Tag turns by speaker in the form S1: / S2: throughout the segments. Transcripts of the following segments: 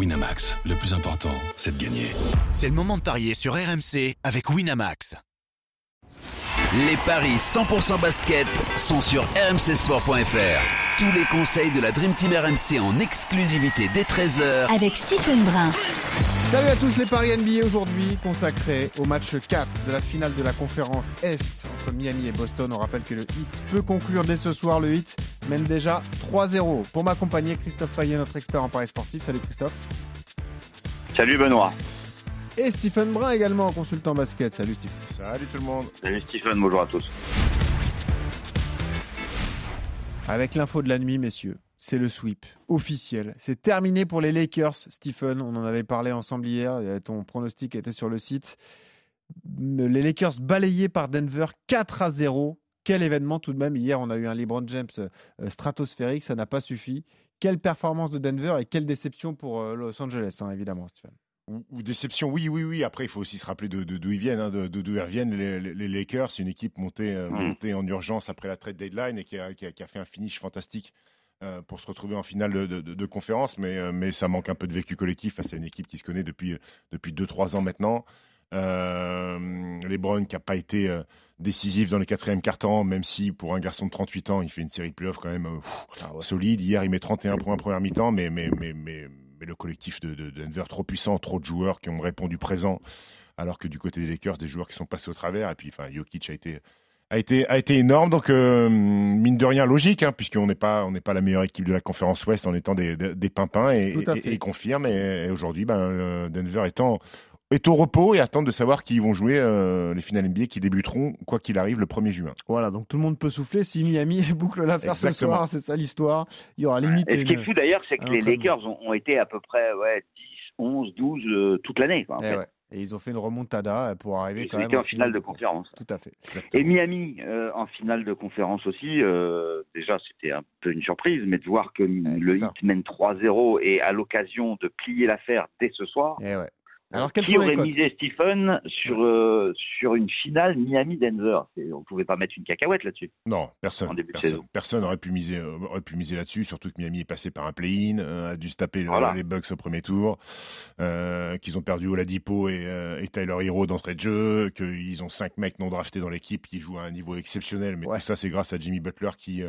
S1: Winamax, le plus important, c'est de gagner.
S2: C'est le moment de parier sur RMC avec Winamax.
S3: Les paris 100% basket sont sur rmcsport.fr. Tous les conseils de la Dream Team RMC en exclusivité dès 13h
S4: avec Stephen Brun.
S5: Salut à tous les paris NBA aujourd'hui consacrés au match 4 de la finale de la conférence Est entre Miami et Boston. On rappelle que le Heat peut conclure dès ce soir. Le Heat mène déjà 3-0. Pour m'accompagner, Christophe Payet, notre expert en paris sportif. Salut Christophe.
S6: Salut Benoît.
S5: Et Stephen Brun également, consultant basket. Salut Stephen.
S7: Salut tout le monde.
S6: Salut Stephen, bonjour à tous.
S5: Avec l'info de la nuit, messieurs, c'est le sweep officiel. C'est terminé pour les Lakers, Stephen. On en avait parlé ensemble hier. Ton pronostic était sur le site. Les Lakers balayés par Denver 4 à 0. Quel événement tout de même. Hier, on a eu un LeBron James euh, stratosphérique. Ça n'a pas suffi. Quelle performance de Denver et quelle déception pour euh, Los Angeles, hein, évidemment, Stephen
S7: ou, déception, oui, oui, oui. Après, il faut aussi se rappeler d'où de, ils viennent, hein, de d'où ils reviennent les, les, Lakers. C'est une équipe montée, euh, mm. montée, en urgence après la trade deadline et qui a, qui a, fait un finish fantastique euh, pour se retrouver en finale de, de conférence. Mais, euh, mais ça manque un peu de vécu collectif face à une équipe qui se connaît depuis, depuis 2-3 ans maintenant. Les Browns qui n'a pas été décisif dans les quatrièmes cartons, même si pour un garçon de 38 ans, il fait une série de playoffs quand même ah solide. Hier, il met 31 points en première mi-temps, mais, mais, mais, mais mais le collectif de, Denver trop puissant, trop de joueurs qui ont répondu présent, alors que du côté des Lakers, des joueurs qui sont passés au travers. Et puis, enfin, Jokic a été a été, a été énorme. Donc, euh, mine de rien, logique, hein, puisqu'on n'est pas, on n'est pas la meilleure équipe de la conférence Ouest en étant des, des, pimpins et, et, confirme. Et, aujourd'hui, ben, euh, Denver étant est au repos et attendent de savoir qui vont jouer euh, les finales NBA qui débuteront, quoi qu'il arrive, le 1er juin.
S5: Voilà, donc tout le monde peut souffler. Si Miami boucle l'affaire ce soir, c'est ça l'histoire. Il y aura limite.
S6: Et ce qui est fou d'ailleurs, c'est que les Lakers ont, été à peu près ouais, 10, 11, 12 toute l'année.
S5: Eh et ils ont fait une remontada pour arriver quand même
S6: en finale de conférence.
S5: Tout à fait.
S6: Et Miami euh, en finale de conférence aussi. Euh, déjà, c'était un peu une surprise, mais de voir que le Heat mène 3-0 et à l'occasion de plier l'affaire dès ce soir.
S5: Et eh ouais.
S6: Alors, qui aurait misé Stephen sur, euh, sur une finale Miami-Denver? On ne pouvait pas mettre une cacahuète là-dessus.
S7: Non, personne. personne, n'aurait pu miser, euh, aurait pu miser là-dessus, surtout que Miami est passé par un play-in, euh, a dû se taper les Bucks au premier tour, qu'ils ont perdu Oladipo et, et Tyler Hero d'entrée de jeu, qu'ils ont cinq mecs non draftés dans l'équipe qui jouent à un niveau exceptionnel. Mais tout ça, c'est grâce à Jimmy Butler qui,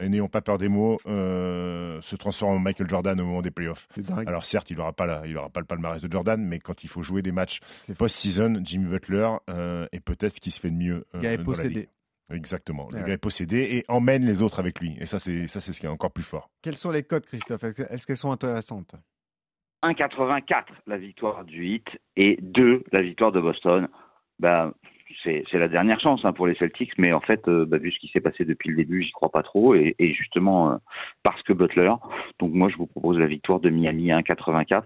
S7: n'ayant pas peur des mots, se transforme en Michael Jordan au moment des playoffs. Alors certes, il n'aura pas, pas le palmarès de Jordan, mais quand quand il faut jouer des matchs post-season, Jimmy Butler euh, est peut-être ce qui se fait de mieux.
S5: Euh, il est possédé.
S7: Exactement. Le gars est possédé et emmène les autres avec lui. Et ça, c'est ça, c'est ce qui est encore plus fort.
S5: Quelles sont les cotes, Christophe? Est-ce qu'elles sont intéressantes?
S6: 1,84 la victoire du Heat et 2 la victoire de Boston. Ben, c'est la dernière chance hein, pour les Celtics, mais en fait, euh, bah, vu ce qui s'est passé depuis le début, j'y crois pas trop, et, justement euh, parce que Butler. Donc moi, je vous propose la victoire de Miami à 1,84.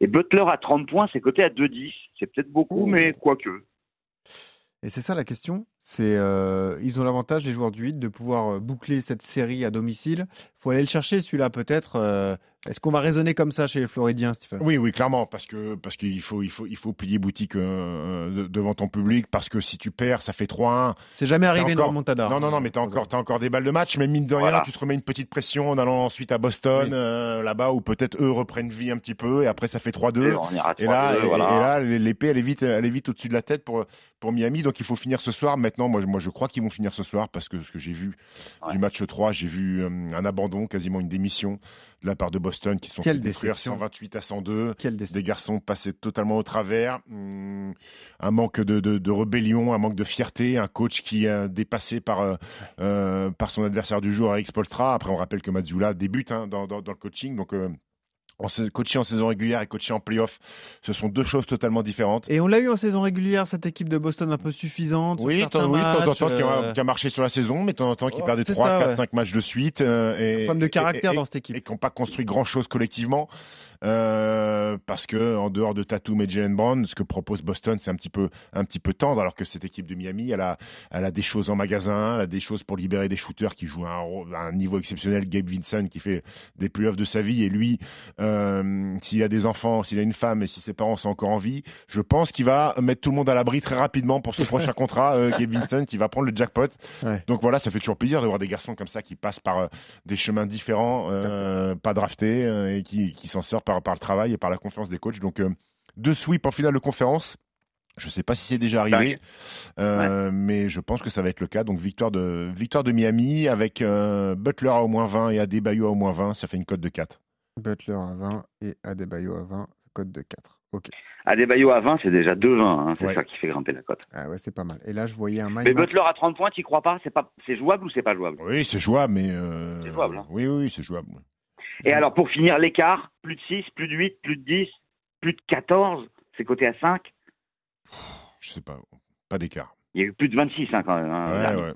S6: Et Butler à 30 points, c'est coté à 2,10. C'est peut-être beaucoup, mais quoique.
S5: Et c'est ça la question. C'est euh, ils ont l'avantage les joueurs du 8 de pouvoir boucler cette série à domicile. Faut aller le chercher celui-là peut-être. Est-ce qu'on va raisonner comme ça chez les Floridiens, Stéphane?
S7: Oui, oui, clairement, parce que parce qu'il faut il faut il faut plier boutique euh, devant ton public, parce que si tu perds, ça fait 3-1.
S5: C'est jamais arrivé encore... Montada.
S7: Non, non, non, mais t'as encore as encore des balles de match, mais mine de rien, tu te remets une petite pression en allant ensuite à Boston, euh, là-bas où peut-être eux reprennent vie un petit peu, et après ça fait 3-2. Et, là, et, là, l'épée elle est vite elle est vite au-dessus de la tête pour pour Miami, donc il faut finir ce soir. Maintenant, moi, moi je crois qu'ils vont finir ce soir parce que ce que j'ai vu du match 3, j'ai vu euh, un abandon, quasiment une démission de la part de Boston qui sont
S5: Quelle
S7: détruire 128 à 102.
S5: Quelle
S7: des garçons passés totalement au travers. Hmm, un manque de, de, rébellion, un manque de fierté, un coach qui est dépassé par, euh, euh, par son adversaire du jour, Eric Spolstra. Après, on rappelle que Mazzula débute hein, dans, dans, le coaching. Donc, euh, coacher en saison régulière et coacher en playoff, ce sont deux choses totalement différentes.
S5: Et on l'a eu en saison régulière, cette équipe de Boston un peu suffisante.
S7: Oui, de temps en temps qui, a, marché sur la saison, mais de temps en temps qui oh, perdait 3, 4, 5 matchs de suite.
S5: Euh, et, Problème de caractère dans cette équipe.
S7: Et qui n'ont pas construit grand-chose collectivement. Euh, parce que en dehors de Tatum et Jalen Brown, ce que propose Boston, c'est un petit peu un petit peu tendre, alors que cette équipe de Miami, elle a, elle a des choses en magasin, elle a des choses pour libérer des shooters qui jouent à un, niveau exceptionnel. Gabe Vincent qui fait des playoffs de sa vie et lui, euh, s'il a des enfants, s'il a une femme et si ses parents sont encore en vie, je pense qu'il va mettre tout le monde à l'abri très rapidement pour ce prochain contrat. Euh, Gabe Vincent, il va prendre le jackpot. Donc voilà, ça fait toujours plaisir de voir des garçons comme ça qui passent par des chemins différents, pas draftés et qui, qui s'en sortent par, par le travail et par la confiance des coachs. Donc, euh, deux sweeps en finale de conférence. Je ne sais pas si c'est déjà arrivé, euh, mais je pense que ça va être le cas. Donc, victoire de, victoire de Miami avec euh, Butler à au moins 20 et Adebayo à au moins 20. Ça fait une cote de 4.
S5: Butler à 20 et Adebayo à 20, cote de 4. Ok.
S6: Adebayo à 20, c'est déjà 2-20. Hein, c'est
S7: Ouais.
S6: ça qui fait grimper la cote.
S5: Ah ouais, c'est pas mal. Et là, je voyais un my
S6: Mais
S5: match.
S6: Butler à 30 points, tu crois pas? C'est pas, c'est jouable ou c'est pas jouable?
S7: Oui, c'est jouable, mais. euh,
S6: C'est jouable, hein.
S7: Oui, oui, oui, c'est jouable.
S6: Et alors, pour finir l'écart, plus de 6, plus de 8, plus de 10, plus de 14, c'est coté à 5.
S7: Je sais pas. Pas d'écart.
S6: Il y a eu plus de 26 hein, quand même. hein,
S7: Ouais, ouais.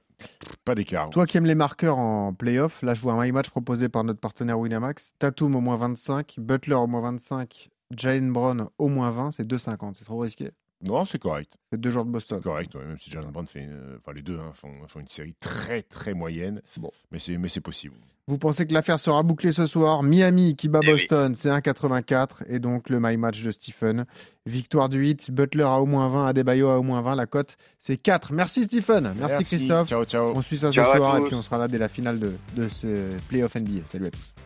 S7: Pas d'écart.
S5: Toi qui aimes les marqueurs en playoff, là je vois un my match proposé par notre partenaire Winamax. Tatum au moins 25, Butler au moins 25, Jalen Brown au moins 20, c'est 2,50. C'est trop risqué.
S7: Non, c'est correct.
S5: C'est deux joueurs de Boston.
S7: Correct, ouais, même si Jalen Brown fait, euh, enfin les deux hein, font, font une série très très moyenne,
S5: Bon.
S7: mais c'est mais c'est possible.
S5: Vous pensez que l'affaire sera bouclée ce soir? Miami qui bat
S6: Eh oui.
S5: Boston, c'est 1,84 et donc le my match de Stephen. Victoire du 8, Butler à au moins 20, Adebayo à au moins 20, la cote c'est 4. Merci Stephen, merci, Christophe.
S7: Ciao ciao.
S5: On suit ça
S6: Ciao
S5: ce soir et
S6: tous.
S5: puis on sera là dès la finale de, de ce playoff NBA. Salut à tous.